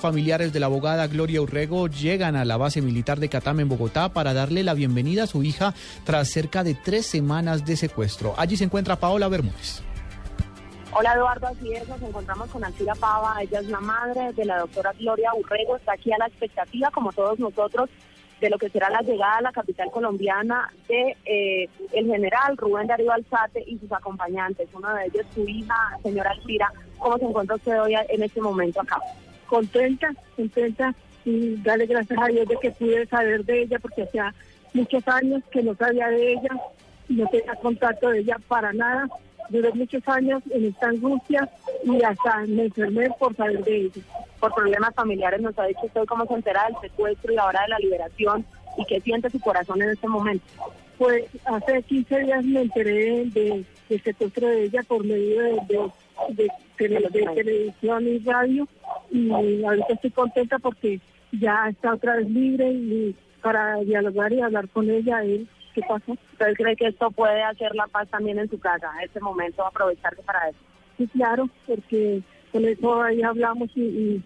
Familiares de la abogada Gloria Urrego llegan a la base militar de Catam en Bogotá para darle la bienvenida a su hija tras cerca de tres semanas de secuestro. Allí se encuentra Paola Bermúdez. Hola Eduardo, así es, nos encontramos con Alcira Pava, ella es la madre de la doctora Gloria Urrego, está aquí a la expectativa, como todos nosotros, de lo que será la llegada a la capital colombiana de eh, el general Rubén Darío Alzate y sus acompañantes, uno de ellos su hija, señora Alcira, ¿cómo se encuentra usted hoy en este momento acá? Contenta, contenta y darle gracias a Dios de que pude saber de ella porque hacía muchos años que no sabía de ella no tenía contacto de ella para nada. Duré muchos años en esta angustia y hasta me enfermé por saber de ella. Por problemas familiares nos ha dicho usted cómo se entera del secuestro y ahora de la liberación y qué siente su corazón en este momento. Pues hace 15 días me enteré de, del secuestro de ella por medio de, de, de televisión y radio y ahorita estoy contenta porque ya está otra vez libre y para dialogar y hablar con ella él qué pasó. ¿Usted cree que esto puede hacer la paz también en su casa, en este momento, aprovecharse para eso? Sí, claro, porque con eso ahí hablamos y, y,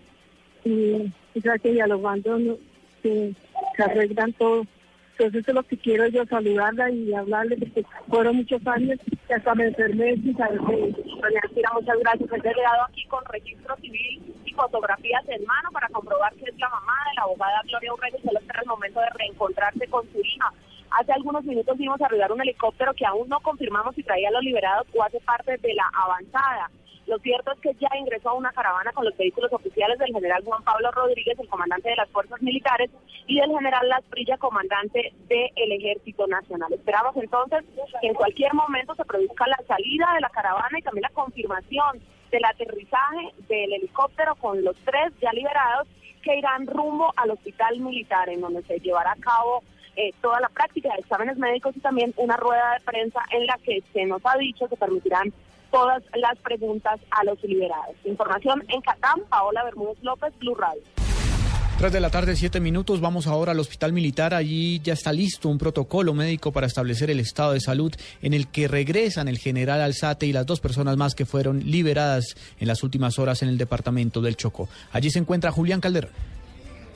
y, y que dialogando se, se arreglan todo. Entonces eso es lo que quiero yo, saludarla y hablarle, porque fueron muchos años y hasta me enfermé sin saber de Doña Alcira, muchas gracias. He llegado aquí con registro civil fotografías en mano para comprobar que es la mamá de la abogada Gloria Urrego y solo espera el momento de reencontrarse con su hija. Hace algunos minutos vimos arribar un helicóptero que aún no confirmamos si traía a los liberados o hace parte de la avanzada. Lo cierto es que ya ingresó a una caravana con los vehículos oficiales del general Juan Pablo Rodríguez, el comandante de las fuerzas militares, y del general Las Prilla, comandante del Ejército Nacional. Esperamos entonces que en cualquier momento se produzca la salida de la caravana y también la confirmación del aterrizaje del helicóptero con los tres ya liberados que irán rumbo al hospital militar, en donde se llevará a cabo eh, toda la práctica de exámenes médicos y también una rueda de prensa en la que se nos ha dicho que permitirán todas las preguntas a los liberados. Información en Catán, Paola Bermúdez López, Blue Radio. 3 de la tarde, 7 minutos. Vamos ahora al hospital militar. Allí ya está listo un protocolo médico para establecer el estado de salud en el que regresan el general Alzate y las dos personas más que fueron liberadas en las últimas horas en el departamento del Chocó. Allí se encuentra Julián Calderón.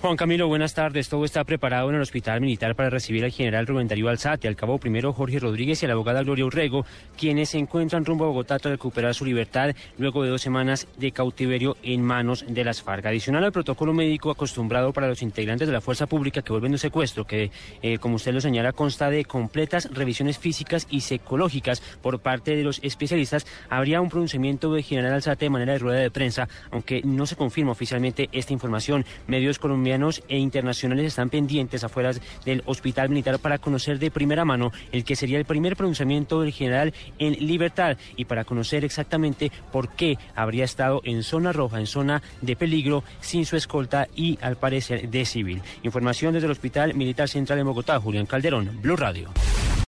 Juan Camilo, buenas tardes. Todo está preparado en el Hospital Militar para recibir al general Rubén Darío Alzate, al cabo primero Jorge Rodríguez y a la abogada Gloria Urrego, quienes se encuentran rumbo a Bogotá tras recuperar su libertad luego de dos semanas de cautiverio en manos de las FARC. Adicional al protocolo médico acostumbrado para los integrantes de la fuerza pública que vuelven de secuestro, que, eh, como usted lo señala, consta de completas revisiones físicas y psicológicas por parte de los especialistas, habría un pronunciamiento del general Alzate de manera de rueda de prensa, aunque no se confirma oficialmente esta información. Medios colombianos e internacionales están pendientes afuera del hospital militar para conocer de primera mano el que sería el primer pronunciamiento del general en libertad y para conocer exactamente por qué habría estado en zona roja, en zona de peligro, sin su escolta y al parecer de civil. Información desde el Hospital Militar Central de Bogotá, Julián Calderón, Blue Radio.